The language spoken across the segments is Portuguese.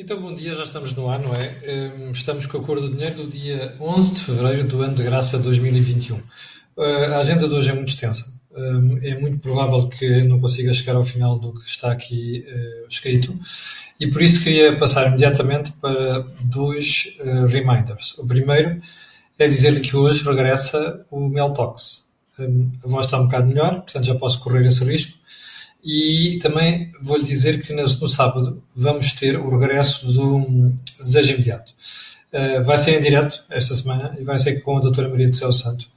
Então, bom dia, já estamos no ar, não é? Hum, estamos com a cor do dinheiro do dia 11 de fevereiro do ano de graça 2021. Uh, a agenda de hoje é muito extensa. Hum, é muito provável que não consiga chegar ao final do que está aqui uh, escrito e por isso queria passar imediatamente para dois uh, reminders. O primeiro é dizer-lhe que hoje regressa o Meltox. Um, a voz está um bocado melhor, portanto já posso correr esse risco e também vou-lhe dizer que no, no, sábado vamos ter o regresso do Desejo Imediato. Uh, vai ser em direto esta semana e vai ser com a doutora Maria do Céu Santo.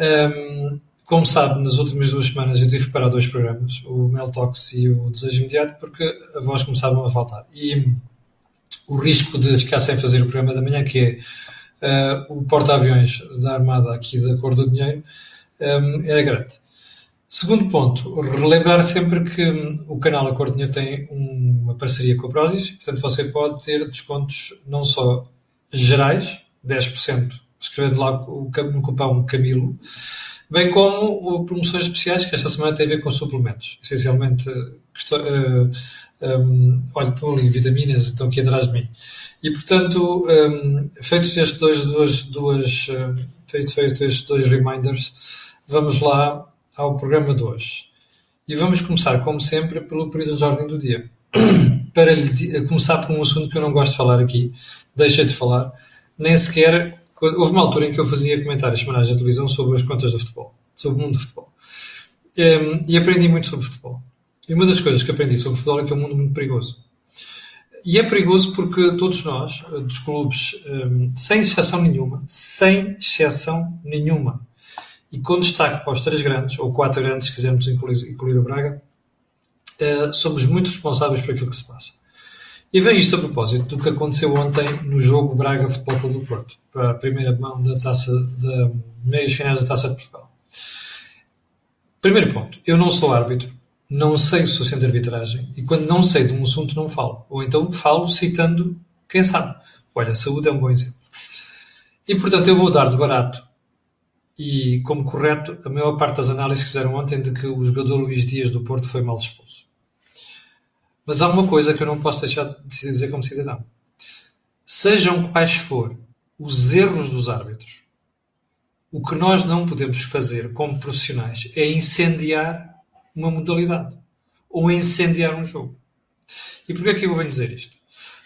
Um, como sabe, nas últimas duas semanas eu tive que parar dois programas, o Meltox e o Desejo Imediato, porque a voz começava a faltar. E o risco de ficar sem fazer o programa da manhã, que é uh, o porta-aviões da Armada aqui da Cor do Dinheiro, um, era grande. Segundo ponto, relembrar sempre que hum, o canal A Cor Dinheiro tem uma parceria com a Prozis, portanto você pode ter descontos não só gerais, 10%, escrevendo lá no cupom Camilo, bem como promoções especiais que esta semana têm a ver com suplementos. Essencialmente, uh, um, olha, estão ali vitaminas, estão aqui atrás de mim. E, portanto, um, feitos estes dois, duas, duas, uh, feito, feito estes dois reminders, vamos lá ao programa de hoje. E vamos começar, como sempre, pelo período de ordem do dia. Para lhe, começar por um assunto que eu não gosto de falar aqui, deixei de falar, nem sequer. Houve uma altura em que eu fazia comentários semanais na televisão sobre as contas do futebol, sobre o mundo do futebol. Um, e aprendi muito sobre futebol. E uma das coisas que aprendi sobre futebol é que é um mundo muito perigoso. E é perigoso porque todos nós, dos clubes, um, sem exceção nenhuma, sem exceção nenhuma, e com destaque para os três grandes, ou quatro grandes, se quisermos incluir, o Braga, uh, somos muito responsáveis por aquilo que se passa. E vem isto a propósito do que aconteceu ontem no jogo Braga Futebol Clube do Porto, para a primeira mão da taça, da meias finais da Taça de Portugal. Primeiro ponto, eu não sou árbitro, não sei o suficiente de arbitragem, e quando não sei de um assunto não falo. Ou então falo citando quem sabe. Olha, saúde é um bom exemplo. E portanto eu vou dar de barato e, como correto, a maior parte das análises que fizeram ontem de que o jogador Luís Dias do Porto foi mal expulso. Mas há uma coisa que eu não posso deixar de dizer como cidadão. Sejam quais forem os erros dos árbitros, o que nós não podemos fazer como profissionais é incendiar uma modalidade ou incendiar um jogo. E porquê é que eu venho dizer isto?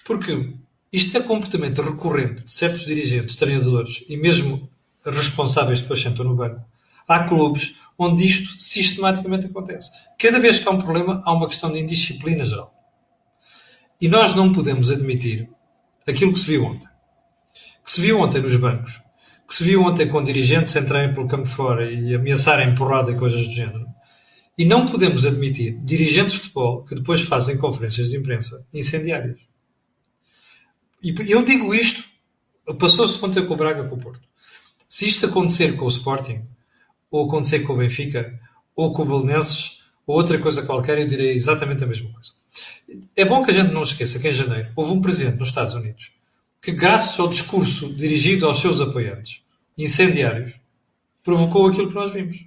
Porque isto é comportamento recorrente de certos dirigentes, treinadores e mesmo responsáveis depois sentam no banco. Há clubes onde isto sistematicamente acontece. Cada vez que há um problema, há uma questão de indisciplina geral. E nós não podemos admitir aquilo que se viu ontem. Que se viu ontem nos bancos. Que se viu ontem com dirigentes entrarem pelo campo fora e ameaçarem porrada e coisas do género. E não podemos admitir dirigentes de futebol que depois fazem conferências de imprensa incendiárias. E eu digo isto, passou-se ontem com o Braga com o Porto. Se isto acontecer com o Sporting, ou acontecer com o Benfica, ou com o Belenenses, ou outra coisa qualquer, eu direi exatamente a mesma coisa. É bom que a gente não esqueça que em janeiro houve um presidente nos Estados Unidos que, graças ao discurso dirigido aos seus apoiantes, incendiários, provocou aquilo que nós vimos.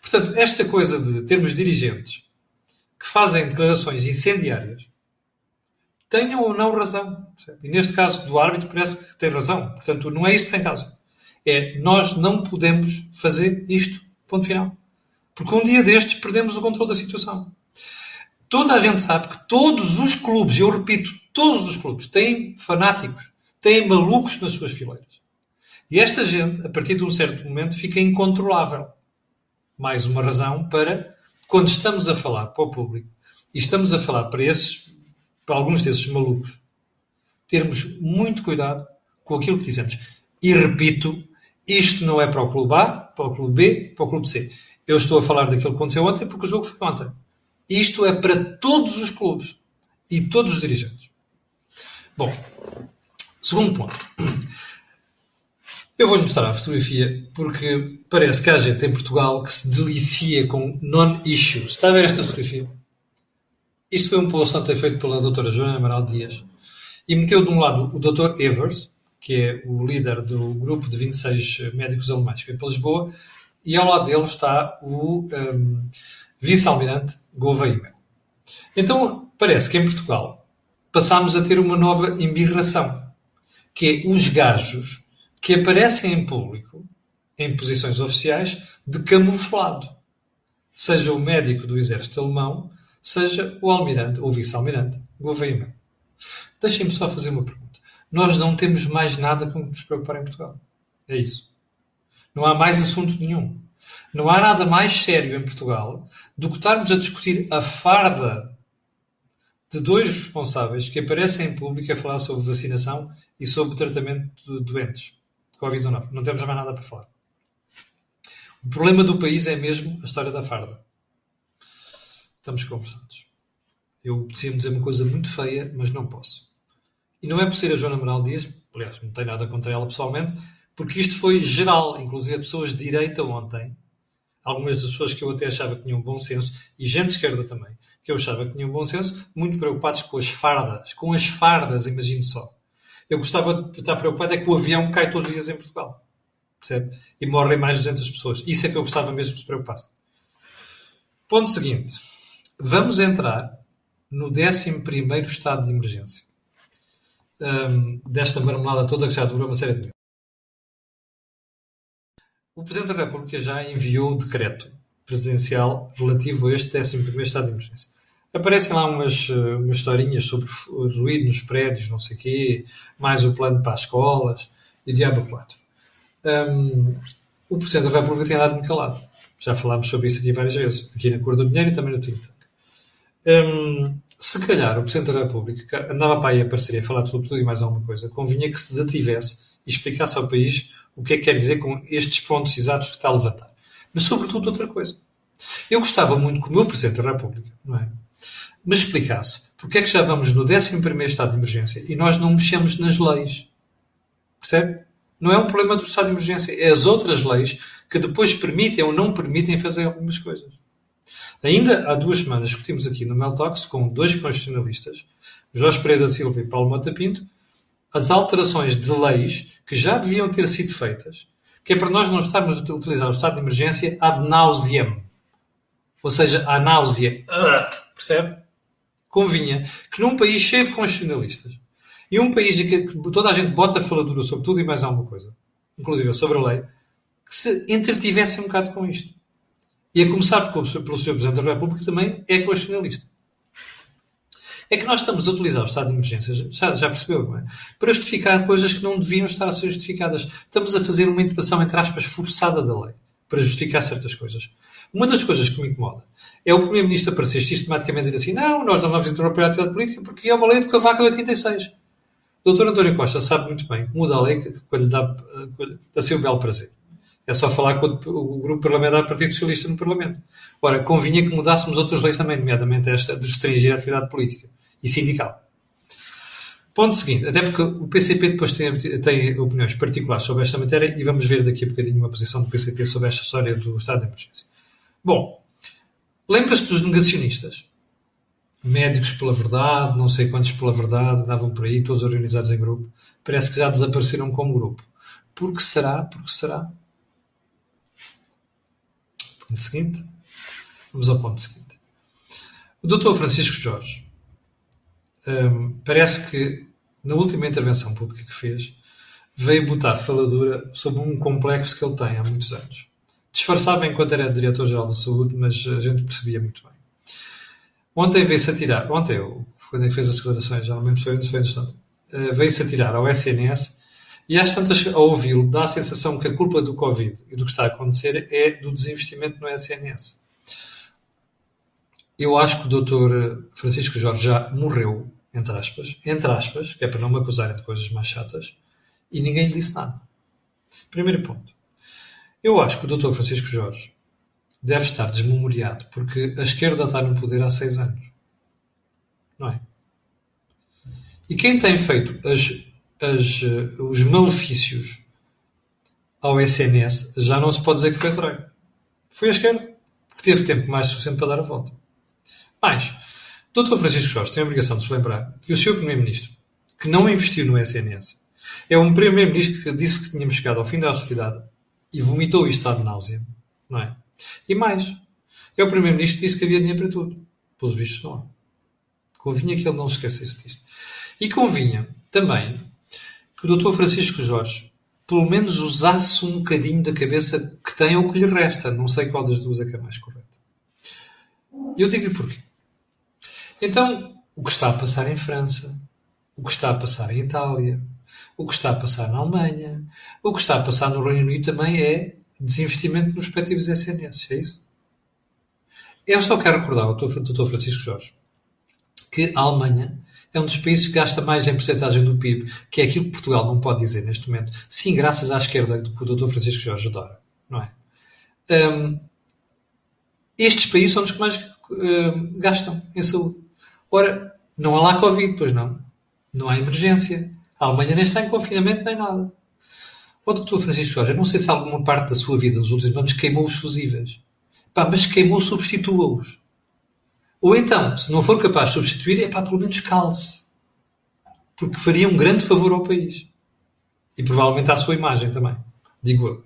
Portanto, esta coisa de termos dirigentes que fazem declarações incendiárias tenham ou não razão. E neste caso do árbitro parece que tem razão. Portanto, não é isto que tem causa. É, nós não podemos fazer isto. Ponto final. Porque um dia destes perdemos o controle da situação. Toda a gente sabe que todos os clubes, eu repito, todos os clubes têm fanáticos, têm malucos nas suas fileiras. E esta gente, a partir de um certo momento, fica incontrolável. Mais uma razão para, quando estamos a falar para o público e estamos a falar para, esses, para alguns desses malucos, termos muito cuidado com aquilo que dizemos. E repito, isto não é para o clube A, para o clube B, para o clube C. Eu estou a falar daquilo que aconteceu ontem porque o jogo foi ontem. Isto é para todos os clubes e todos os dirigentes. Bom, segundo ponto. Eu vou-lhe mostrar a fotografia porque parece que há gente em Portugal que se delicia com non-issues. Está a ver esta fotografia? Isto foi um post ontem feito pela doutora Joana Amaral Dias e meteu de um lado o doutor Evers, que é o líder do grupo de 26 médicos alemães que vem para Lisboa, e ao lado dele está o um, vice-almirante Gouveia. Então, parece que em Portugal passámos a ter uma nova embirração, que é os gajos que aparecem em público, em posições oficiais, de camuflado. Seja o médico do exército alemão, seja o almirante ou vice-almirante Gouveia. Deixem-me só fazer uma pergunta. Nós não temos mais nada com que nos preocupar em Portugal. É isso. Não há mais assunto nenhum. Não há nada mais sério em Portugal do que estarmos a discutir a farda de dois responsáveis que aparecem em público a falar sobre vacinação e sobre tratamento de doentes. Covid-19. Não temos mais nada para falar. O problema do país é mesmo a história da farda. Estamos conversados. Eu preciso dizer uma coisa muito feia, mas não posso. E não é por ser a Joana Moral Dias, aliás, não tenho nada contra ela pessoalmente, porque isto foi geral, inclusive pessoas de direita ontem, algumas das pessoas que eu até achava que tinham bom senso, e gente de esquerda também, que eu achava que tinham bom senso, muito preocupados com as fardas. Com as fardas, imagino só. Eu gostava de estar preocupado é que o avião cai todos os dias em Portugal. Percebe? E morrem mais de 200 pessoas. Isso é que eu gostava mesmo que se preocupasse. Ponto seguinte. Vamos entrar no 11 estado de emergência. Um, desta marmelada toda que já dura uma série de meses. O Presidente da República já enviou o decreto presidencial relativo a este 11 estado de emergência. Aparecem lá umas, eh, umas historinhas sobre ruído nos prédios, não sei o quê, mais o plano para as escolas e o Diabo 4. Um, o Presidente da República tem andado muito calado. Já falámos sobre isso aqui várias vezes, aqui na Cor do Dinheiro e também no Twitter. Um, se calhar o Presidente da República andava para aí a aparecer e a falar sobre tudo e mais alguma coisa, convinha que se detivesse e explicasse ao país o que é que quer dizer com estes pontos exatos que está a levantar. Mas, sobretudo, outra coisa. Eu gostava muito que o meu Presidente da República não é, me explicasse porque é que já vamos no 11 estado de emergência e nós não mexemos nas leis. Percebe? Não é um problema do estado de emergência, é as outras leis que depois permitem ou não permitem fazer algumas coisas. Ainda há duas semanas discutimos aqui no Meltox com dois constitucionalistas, Jorge Pereira Silva e Paulo Mota Pinto, as alterações de leis que já deviam ter sido feitas, que é para nós não estarmos a utilizar o estado de emergência ad nauseam. Ou seja, à náusea. Percebe? Convinha que num país cheio de constitucionalistas e um país em que toda a gente bota faladura sobre tudo e mais alguma coisa, inclusive sobre a lei, que se entretivesse um bocado com isto. E a começar pelo Sr. Presidente da República, também é constitucionalista. É que nós estamos a utilizar o estado de emergência, já, já percebeu, não é? Para justificar coisas que não deviam estar a ser justificadas. Estamos a fazer uma interpretação, entre aspas, forçada da lei, para justificar certas coisas. Uma das coisas que me incomoda é o Primeiro-Ministro aparecer sistematicamente dizer assim: não, nós não vamos interromper a atividade política porque é uma lei do Cavaco de 86. O Dr. António Costa sabe muito bem que muda a lei quando lhe dá, dá seu belo prazer. É só falar com o grupo parlamentar do Partido Socialista no Parlamento. Ora, convinha que mudássemos outras leis também, nomeadamente esta de restringir a atividade política e sindical. Ponto seguinte, até porque o PCP depois tem, tem, opiniões particulares sobre esta matéria e vamos ver daqui a bocadinho uma posição do PCP sobre esta história do estado de emergência. Bom, lembra-se dos negacionistas? Médicos pela verdade, não sei quantos pela verdade, andavam por aí, todos organizados em grupo. Parece que já desapareceram como grupo. Por que será? Porque será? Ponto seguinte. Vamos ao ponto seguinte. O Dr. Francisco Jorge um, parece que na última intervenção pública que fez veio botar faladura sobre um complexo que ele tem há muitos anos. Disfarçava enquanto era diretor-geral da saúde, mas a gente percebia muito bem. Ontem veio-se atirar, ontem, quando é que fez as declarações, já não lembro se foi antes, foi antes uh, veio-se atirar ao SNS e às tantas, ao ouvi-lo, dá a sensação que a culpa do Covid e do que está a acontecer é do desinvestimento no SNS. Eu acho que o Dr. Francisco Jorge já morreu, entre aspas, entre aspas, que é para não me acusarem de coisas mais chatas, e ninguém lhe disse nada. Primeiro ponto. Eu acho que o Dr. Francisco Jorge deve estar desmemoriado, porque a esquerda está no poder há seis anos. Não é? E quem tem feito as as, eh, os malefícios ao SNS, já não se pode dizer que foi a. Foi a esquerda, porque teve tempo mais suficiente para dar a volta. Mais, Dr. Francisco Jorge tem a obrigação de se lembrar que o seu Primeiro-Ministro, que não investiu no SNS, é um Primeiro-Ministro que disse que tínhamos chegado ao fim da austeridade e vomitou isto de náusea. Não é? E mais, é o Primeiro-Ministro que disse que havia dinheiro para tudo. Pelos vistos, não. Convinha que ele não esquecesse disto. E convinha também que o Dr. Francisco Jorge pelo menos usasse um bocadinho da cabeça que tem ou que lhe resta. Não sei qual das duas é que é mais correta. Eu digo-lhe porquê. Então, o que está a passar em França, o que está a passar em Itália, o que está a passar na Alemanha, o que está a passar no Reino Unido também é desinvestimento nos respectivos SNS, é isso? Eu só quero recordar ao Dr. Francisco Jorge que a Alemanha é um dos países que gasta mais em porcentagem do PIB, que é aquilo que Portugal não pode dizer neste momento. Sim, graças à esquerda que o Dr. Francisco Jorge adora, não é? Um, estes países são os que mais um, gastam em saúde. Ora, não há lá Covid, pois não. Não há emergência. A Alemanha nem está em confinamento nem nada. O Dr. Francisco Jorge, não sei se alguma parte da sua vida nos últimos anos queimou os fusíveis. Pá, mas queimou, substitua-os. Ou então, se não for capaz de substituir, é pá, pelo menos calce. Porque faria um grande favor ao país. E provavelmente à sua imagem também. Digo eu.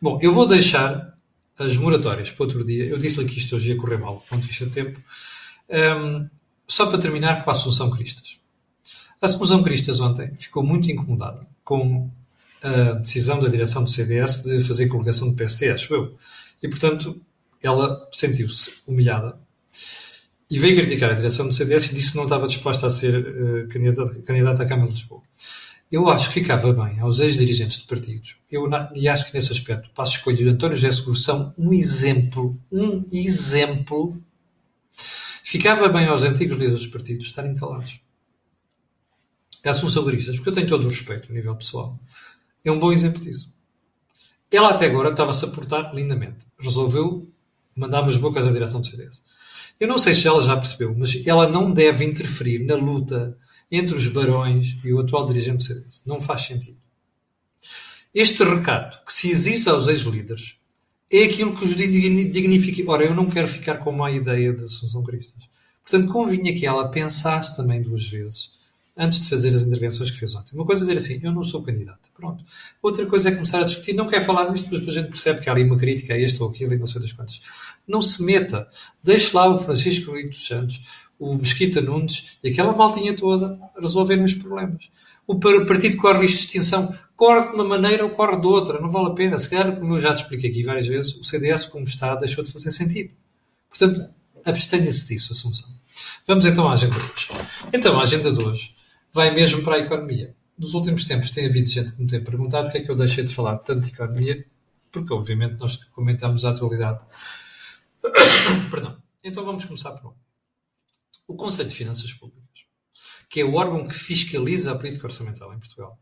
Bom, eu vou deixar as moratórias para outro dia. Eu disse-lhe que isto hoje ia correr mal, do ponto de vista de tempo. Um, só para terminar com a Assunção Cristas. A Assunção Cristas ontem ficou muito incomodada com a decisão da direção do CDS de fazer coligação de PSD, acho eu. E, portanto, ela sentiu-se humilhada e veio criticar a direção do CDS e disse que não estava disposta a ser uh, à Câmara de Lisboa. Eu acho que ficava bem aos ex-dirigentes de partidos. Eu, e acho que nesse aspecto, passo a escolha de António José Seguro são um exemplo, um exemplo. Ficava bem aos antigos líderes dos partidos estarem calados. Assunção Garistas, porque eu tenho todo o respeito a nível pessoal. É um bom exemplo disso. Ela até agora estava-se a portar lindamente. Resolveu mandar umas bocas à direção do CDS. Eu não sei se ela já percebeu, mas ela não deve interferir na luta entre os barões e o atual dirigente do CDS. Não faz sentido. Este recato que se existe aos ex-líderes é aquilo que os dignifica. Ora, eu não quero ficar com uma ideia de Assunção Cristas. Portanto, convinha que ela pensasse também duas vezes antes de fazer as intervenções que fez ontem. Uma coisa é dizer assim, eu não sou candidata. Pronto. Outra coisa é começar a discutir. Não quer falar nisto, mas a gente percebe que há ali uma crítica a este ou aquilo e não sei das quantas. Não se meta. Deixe lá o Francisco Rui dos Santos, o Mesquita Nunes e aquela maltinha toda resolverem os problemas. O partido corre risco de extinção. Corre de uma maneira ou corre de outra. Não vale a pena. Se calhar, como eu já te expliquei aqui várias vezes, o CDS, como está, deixou de fazer sentido. Portanto, abstenha-se disso, Assunção. Vamos então à agenda de hoje. Então, a agenda de hoje vai mesmo para a economia. Nos últimos tempos tem havido gente que me tem perguntado porque é que eu deixei de falar tanto de economia, porque obviamente nós comentamos a atualidade. Perdão. Então vamos começar por um. O Conselho de Finanças Públicas, que é o órgão que fiscaliza a política orçamental em Portugal,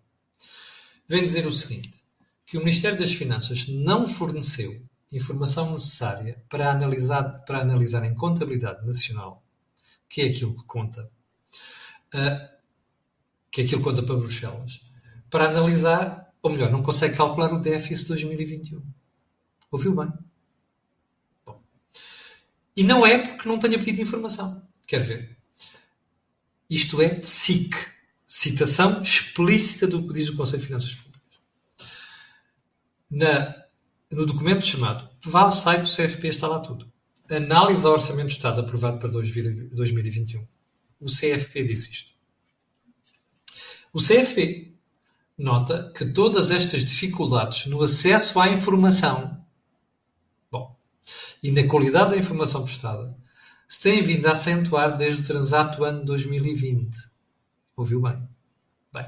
vem dizer o seguinte, que o Ministério das Finanças não forneceu informação necessária para analisar, para analisar em contabilidade nacional, que é aquilo que conta, uh, que aquilo conta para Bruxelas, para analisar, ou melhor, não consegue calcular o déficit de 2021. Ouviu bem? Bom. E não é porque não tenha pedido informação. Quer ver? Isto é SIC. Citação explícita do que diz o Conselho de Finanças Públicas. Na, no documento chamado, vá ao site do CFP, está lá tudo. Análise ao Orçamento do Estado aprovado para 2021. O CFP disse isto. O CFP nota que todas estas dificuldades no acesso à informação bom, e na qualidade da informação prestada se têm vindo a acentuar desde o transato ano 2020. Ouviu bem? Bem.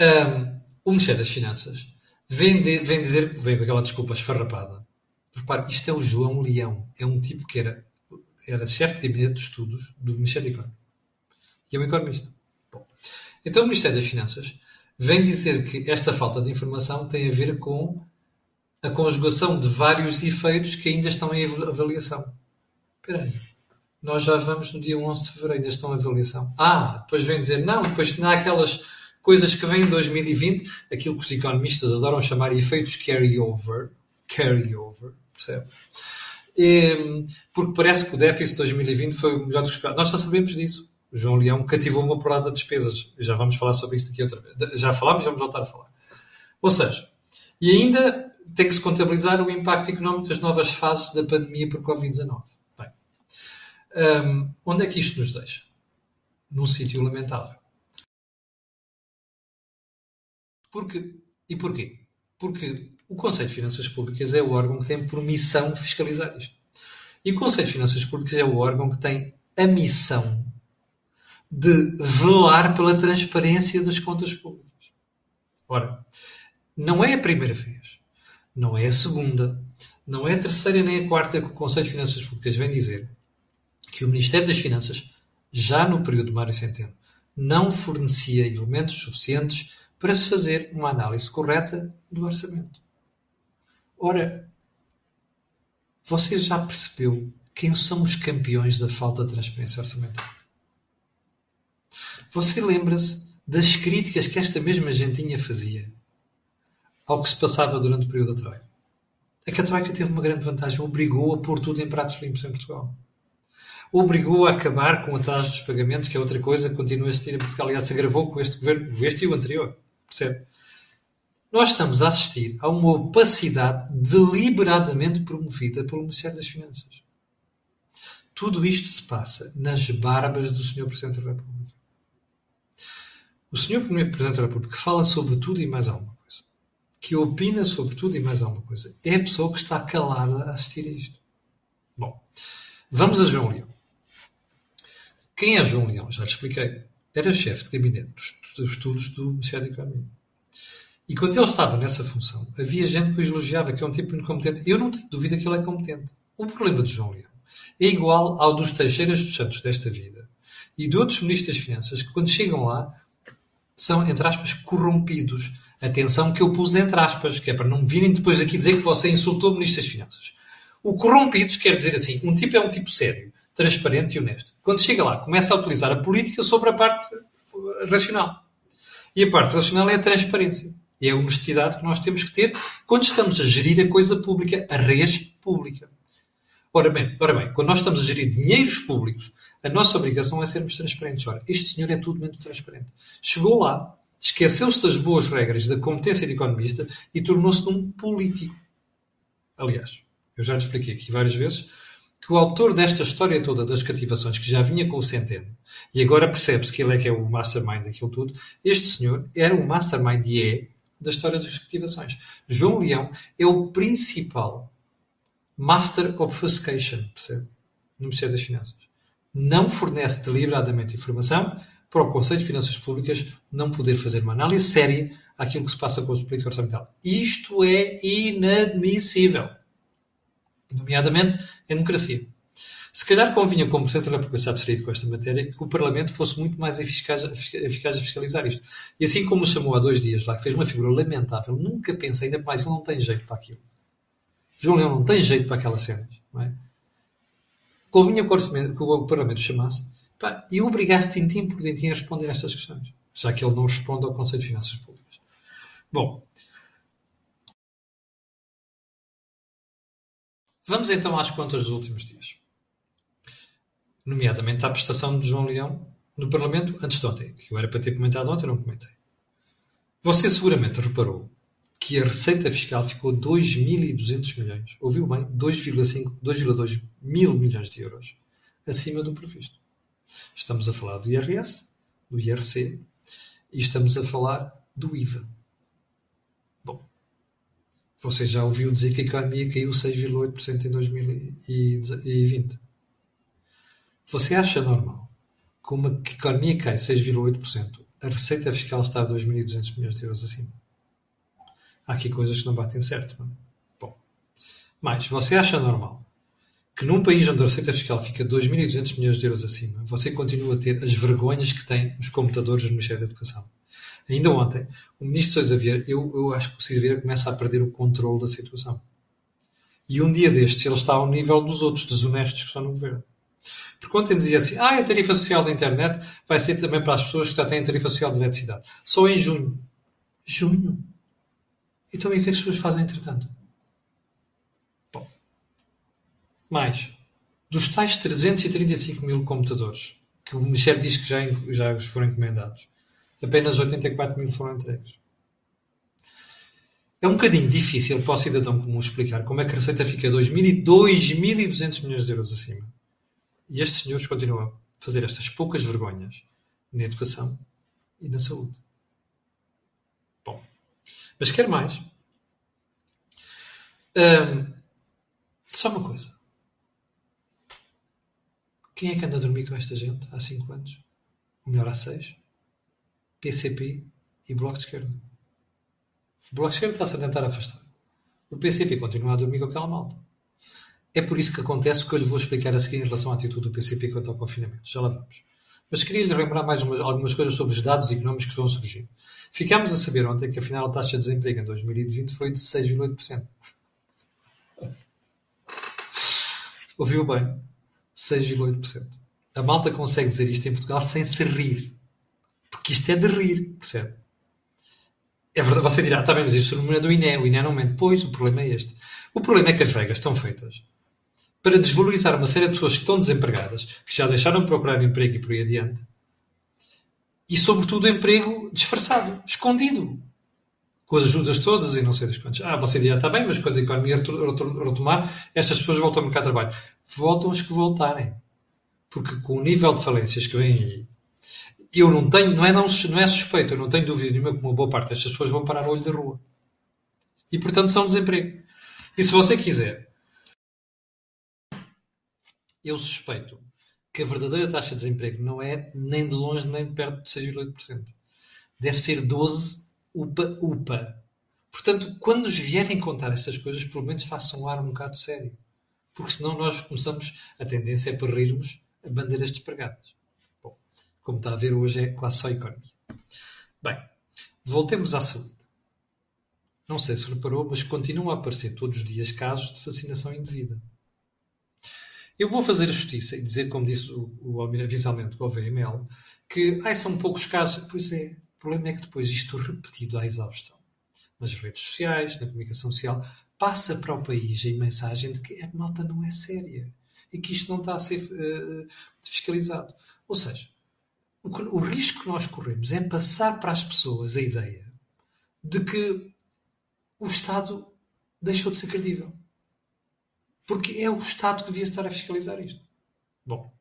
Um, o Ministério das Finanças vem, de, vem dizer, vem com aquela desculpa esfarrapada. Repare, isto é o João Leão. É um tipo que era, era chefe de gabinete de estudos do Ministério da Economia. E é um economista. Então o Ministério das Finanças vem dizer que esta falta de informação tem a ver com a conjugação de vários efeitos que ainda estão em avaliação. Espera aí. Nós já vamos no dia 11 de fevereiro, ainda estão em avaliação. Ah, depois vem dizer, não, depois não há aquelas coisas que vêm em 2020, aquilo que os economistas adoram chamar efeitos carry-over. Carry-over, percebe? E, porque parece que o déficit de 2020 foi o melhor dos esperado. Nós já sabemos disso João Leão cativou uma porrada de despesas. Já vamos falar sobre isto aqui outra vez. Já falámos vamos voltar a falar. Ou seja, e ainda tem que se contabilizar o impacto económico das novas fases da pandemia por Covid-19. Bem, um, onde é que isto nos deixa? num sítio lamentável. Porque, e porquê? Porque o Conselho de Finanças Públicas é o órgão que tem por missão fiscalizar isto. E o Conselho de Finanças Públicas é o órgão que tem a missão de velar pela transparência das contas públicas. Ora, não é a primeira vez, não é a segunda, não é a terceira nem a quarta que o Conselho de Finanças Públicas vem dizer que o Ministério das Finanças, já no período de Mário Centeno, não fornecia elementos suficientes para se fazer uma análise correta do orçamento. Ora, você já percebeu quem são os campeões da falta de transparência orçamental? Você lembra-se das críticas que esta mesma gentinha fazia ao que se passava durante o período da Troika? É que a Troika teve uma grande vantagem, obrigou a pôr tudo em pratos limpos em Portugal. Obrigou a acabar com atraso dos pagamentos, que é outra coisa que continua a existir em Portugal. Aliás, se agravou com este governo, este e o anterior. Percebe? Nós estamos a assistir a uma opacidade deliberadamente promovida pelo Ministério das Finanças. Tudo isto se passa nas barbas do Sr. Presidente da República. O Sr. Presidente da República fala sobre tudo e mais alguma coisa. Que opina sobre tudo e mais alguma coisa. É a pessoa que está calada a assistir a isto. Bom, vamos a João Leão. Quem é João Leão? Já lhe expliquei. Era chefe de gabinete dos estudos do Ministério da Economia. E quando ele estava nessa função, havia gente que o elogiava, que é um tipo muito competente. Eu não tenho dúvida que ele é competente. O problema de João Leão é igual ao dos Teixeiras dos Santos desta vida e de outros ministros das Finanças que, quando chegam lá, são, entre aspas, corrompidos. Atenção que eu pus entre aspas, que é para não virem depois aqui dizer que você insultou o Ministro das Finanças. O corrompidos quer dizer assim, um tipo é um tipo sério, transparente e honesto. Quando chega lá, começa a utilizar a política sobre a parte racional. E a parte racional é a transparência. É a honestidade que nós temos que ter quando estamos a gerir a coisa pública, a res pública. Ora bem, ora bem, quando nós estamos a gerir dinheiros públicos, a nossa obrigação é sermos transparentes. Ora, este senhor é tudo menos transparente. Chegou lá, esqueceu-se das boas regras da competência de economista e tornou-se um político. Aliás, eu já lhe expliquei aqui várias vezes que o autor desta história toda das cativações, que já vinha com o Centeno, e agora percebe-se que ele é que é o mastermind daquilo tudo, este senhor era o mastermind e é da história das cativações. João Leão é o principal master obfuscation, percebe? No Ministério das Finanças não fornece deliberadamente informação para o Conselho de Finanças Públicas não poder fazer uma análise séria àquilo que se passa com a política orçamental. Isto é inadmissível. Nomeadamente em democracia. Se calhar convinha, como Presidente da República está distraído com esta matéria, que o Parlamento fosse muito mais eficaz, eficaz a fiscalizar isto. E assim como chamou há dois dias lá, que fez uma figura lamentável, nunca pensei, ainda mais, ele não tem jeito para aquilo. João Leão não tem jeito para aquelas cenas. Não é? Convinha que o Parlamento chamasse pá, e obrigasse tintim por tintim a responder a estas questões, já que ele não responde ao Conselho de Finanças Públicas. Bom, vamos então às contas dos últimos dias. Nomeadamente à prestação de João Leão no Parlamento antes de ontem, que eu era para ter comentado ontem, não comentei. Você seguramente reparou que a receita fiscal ficou 2.200 milhões, ouviu bem, 2,2 mil milhões de euros acima do previsto. Estamos a falar do IRS, do IRC e estamos a falar do IVA. Bom, você já ouviu dizer que a economia caiu 6,8% em 2020. Você acha normal que uma economia cai 6,8%, a receita fiscal está a 2.200 milhões de euros acima? Há aqui coisas que não batem certo. Não? É? Bom, mas você acha normal que num país onde a receita fiscal fica 2.200 milhões de euros acima, você continua a ter as vergonhas que tem os computadores do Ministério da Educação? Ainda ontem, o ministro Sousa Vieira, eu, eu acho que o Sousa Vieira começa a perder o controle da situação. E um dia destes ele está ao nível dos outros desonestos que estão no governo. Porque ontem dizia assim, ah, a tarifa social da internet vai ser também para as pessoas que já têm tarifa social de eletricidade. Só em junho. Junho? Então, e o que é que as pessoas fazem entretanto? Bom, mais, dos tais 335 mil computadores que o Ministério diz que já, já foram encomendados, apenas 84 mil foram entregues. É um bocadinho difícil para o cidadão comum explicar como é que a receita fica 2.200 milhões de euros acima. E estes senhores continuam a fazer estas poucas vergonhas na educação e na saúde. Mas quer mais? Hum, só uma coisa. Quem é que anda a dormir com esta gente há 5 anos? Ou melhor, há 6? PCP e Bloco de Esquerda. O Bloco de Esquerda está-se a tentar afastar. O PCP continua a dormir com aquela malta. É por isso que acontece o que eu lhe vou explicar a seguir em relação à atitude do PCP quanto ao confinamento. Já lá vamos. Mas queria lhe lembrar mais umas, algumas coisas sobre os dados económicos que vão surgir. Ficámos a saber ontem que afinal a taxa de desemprego em 2020 foi de 6,8%. Ouviu bem? 6,8%. A malta consegue dizer isto em Portugal sem se rir. Porque isto é de rir, percebe? É verdade, você dirá, está bem, mas isto é do INE, o INE não mente. Pois, o problema é este. O problema é que as regras estão feitas para desvalorizar uma série de pessoas que estão desempregadas, que já deixaram de procurar emprego e por aí adiante, e sobretudo emprego disfarçado, escondido, com as ajudas todas e não sei das quantas. Ah, você dirá, está bem, mas quando a economia retomar, estas pessoas voltam ao mercado de trabalho. Voltam as que voltarem. Porque com o nível de falências que vem aí, eu não tenho, não é, não, não é suspeito, eu não tenho dúvida nenhuma que uma boa parte destas pessoas vão parar ao olho da rua. E portanto são desemprego. E se você quiser eu suspeito que a verdadeira taxa de desemprego não é nem de longe nem perto de 6,8%. Deve ser 12 upa upa. Portanto, quando nos vierem contar estas coisas, pelo menos façam um ar um bocado sério. Porque senão nós começamos, a tendência é para rirmos a bandeiras despregadas. Bom, como está a ver, hoje é quase só economia. Bem, voltemos à saúde. Não sei se reparou, mas continuam a aparecer todos os dias casos de vacinação indevida. Eu vou fazer justiça e dizer, como disse o, o Almira visualmente com o VML, que ai, são poucos casos. Pois é, o problema é que depois isto repetido à exaustão, nas redes sociais, na comunicação social, passa para o país a mensagem de que a malta não é séria e que isto não está a ser uh, fiscalizado. Ou seja, o, que, o risco que nós corremos é passar para as pessoas a ideia de que o Estado deixou de ser credível. Porque é o Estado que devia estar a fiscalizar isto. Bom,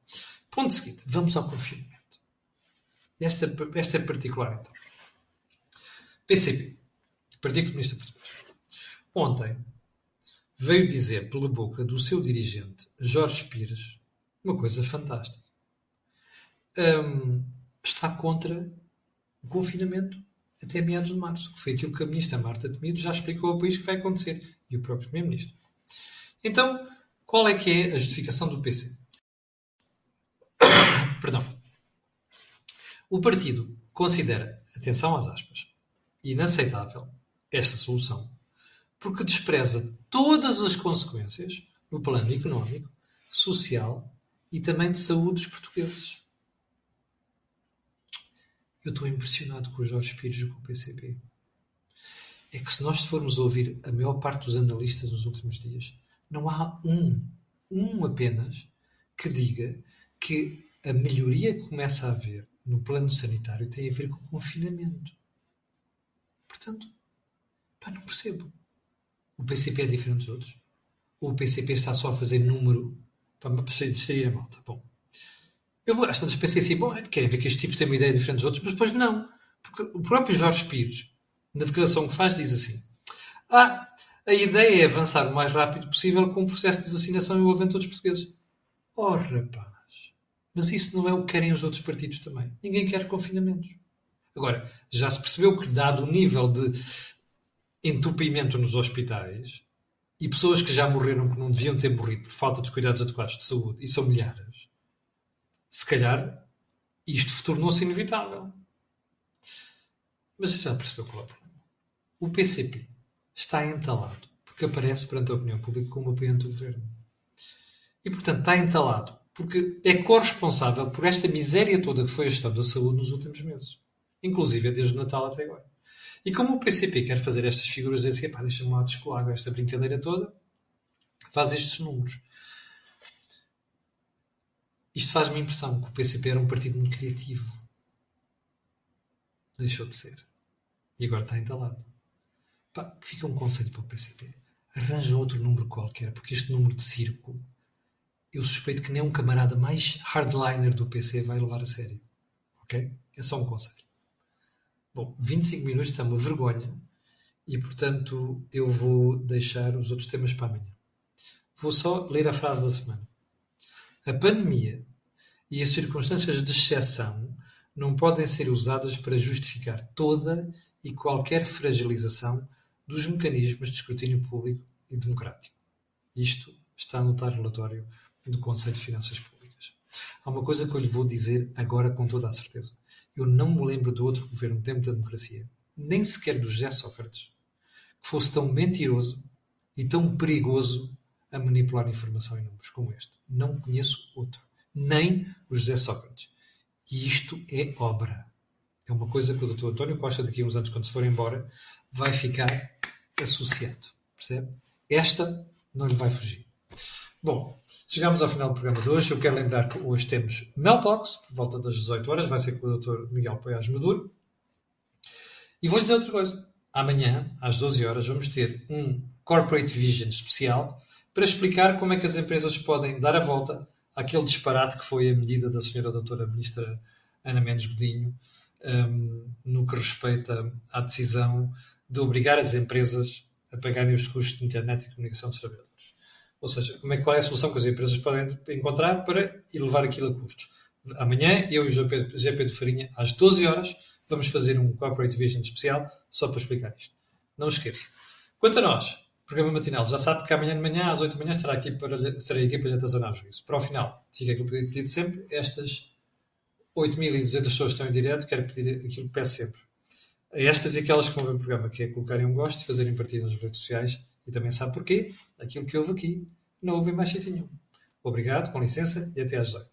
ponto seguinte, vamos ao confinamento. Esta, esta é particular, então. PCP, Partido Comunista Português. Ontem veio dizer pela boca do seu dirigente, Jorge Pires, uma coisa fantástica. Um, está contra o confinamento até meados de março, que foi aquilo que a ministra Marta Temido já explicou ao país que vai acontecer, e o próprio Primeiro-Ministro. Então, qual é que é a justificação do PC? Perdão. O partido considera, atenção às aspas, inaceitável esta solução, porque despreza todas as consequências no plano económico, social e também de saúde dos portugueses. Eu estou impressionado com o Jorge Pires e com o PCP. É que se nós formos ouvir a maior parte dos analistas nos últimos dias, não há um, um apenas, que diga que a melhoria que começa a haver no plano sanitário tem a ver com o confinamento. Portanto, pá, não percebo. O PCP é diferente dos outros? Ou o PCP está só a fazer número para distrair a malta? Bom, eu às tantas pensei assim, bom, querem ver que estes tipos têm uma ideia diferente dos outros, mas depois não. Porque o próprio Jorge Pires, na declaração que faz, diz assim: Ah, a ideia é avançar o mais rápido possível com o processo de vacinação envolvendo todos os portugueses. Oh, rapaz! Mas isso não é o que querem os outros partidos também. Ninguém quer confinamentos. Agora, já se percebeu que, dado o nível de entupimento nos hospitais e pessoas que já morreram que não deviam ter morrido por falta dos cuidados adequados de saúde, e são milhares, se calhar isto tornou-se inevitável. Mas já percebeu qual é o problema. O PCP está entalado, porque aparece perante a opinião pública como apoiante do governo. E, portanto, está entalado porque é corresponsável por esta miséria toda que foi a gestão da saúde nos últimos meses. Inclusive desde o Natal até agora. E como o PCP quer fazer estas figuras, dizer assim, deixa-me lá descolar esta brincadeira toda, faz estes números. Isto faz-me impressão que o PCP era um partido muito criativo. Deixou de ser. E agora está entalado. Pá, fica um conselho para o PCP. Arranjam outro número qualquer, porque este número de circo, eu suspeito que nem um camarada mais hardliner do PC vai levar a sério. Ok? É só um conselho. Bom, 25 minutos está uma vergonha e, portanto, eu vou deixar os outros temas para amanhã. Vou só ler a frase da semana. A pandemia e as circunstâncias de exceção não podem ser usadas para justificar toda e qualquer fragilização dos mecanismos de escrutínio público e democrático. Isto está no tal relatório do Conselho de Finanças Públicas. Há uma coisa que eu lhe vou dizer agora com toda a certeza. Eu não me lembro de outro governo no tempo da democracia, nem sequer do José Sócrates, que fosse tão mentiroso e tão perigoso a manipular informação em números como este. Não conheço outro. Nem o José Sócrates. E isto é obra. É uma coisa que o Dr. António Costa, daqui a uns anos, quando se for embora, vai ficar associado. Percebe? Esta não lhe vai fugir. Bom, chegamos ao final do programa de hoje. Eu quero lembrar que hoje temos Meltox, por volta das 18 horas, vai ser com o Dr. Miguel Poiás Maduro. E vou-lhe dizer outra coisa. Amanhã, às 12 horas, vamos ter um Corporate Vision especial para explicar como é que as empresas podem dar a volta àquele disparate que foi a medida da senhora doutora ministra Ana Mendes Godinho um, no que respeita à decisão de obrigar as empresas a pagarem os custos de internet e comunicação dos trabalhadores. Ou seja, como é, qual é a solução que as empresas podem encontrar para elevar aquilo a custos. Amanhã, eu e o GP de Farinha, às 12 horas, vamos fazer um Corporate Vision especial só para explicar isto. Não esqueça. Quanto a nós, programa matinal. Já sabe que amanhã de manhã, às 8 da manhã, estará aqui para, estarei aqui para lhe atazanar o juízo. Para o final, fica aquilo pedido sempre. Estas 8.200 pessoas estão em direto, quero pedir aquilo que peço sempre. Estas e aquelas que vão ver o programa, que é colocarem um gosto fazerem partida nas redes sociais. E também sabe porquê? Aquilo que houve aqui, não houve em mais sítio nenhum. Obrigado, com licença, e até às 8.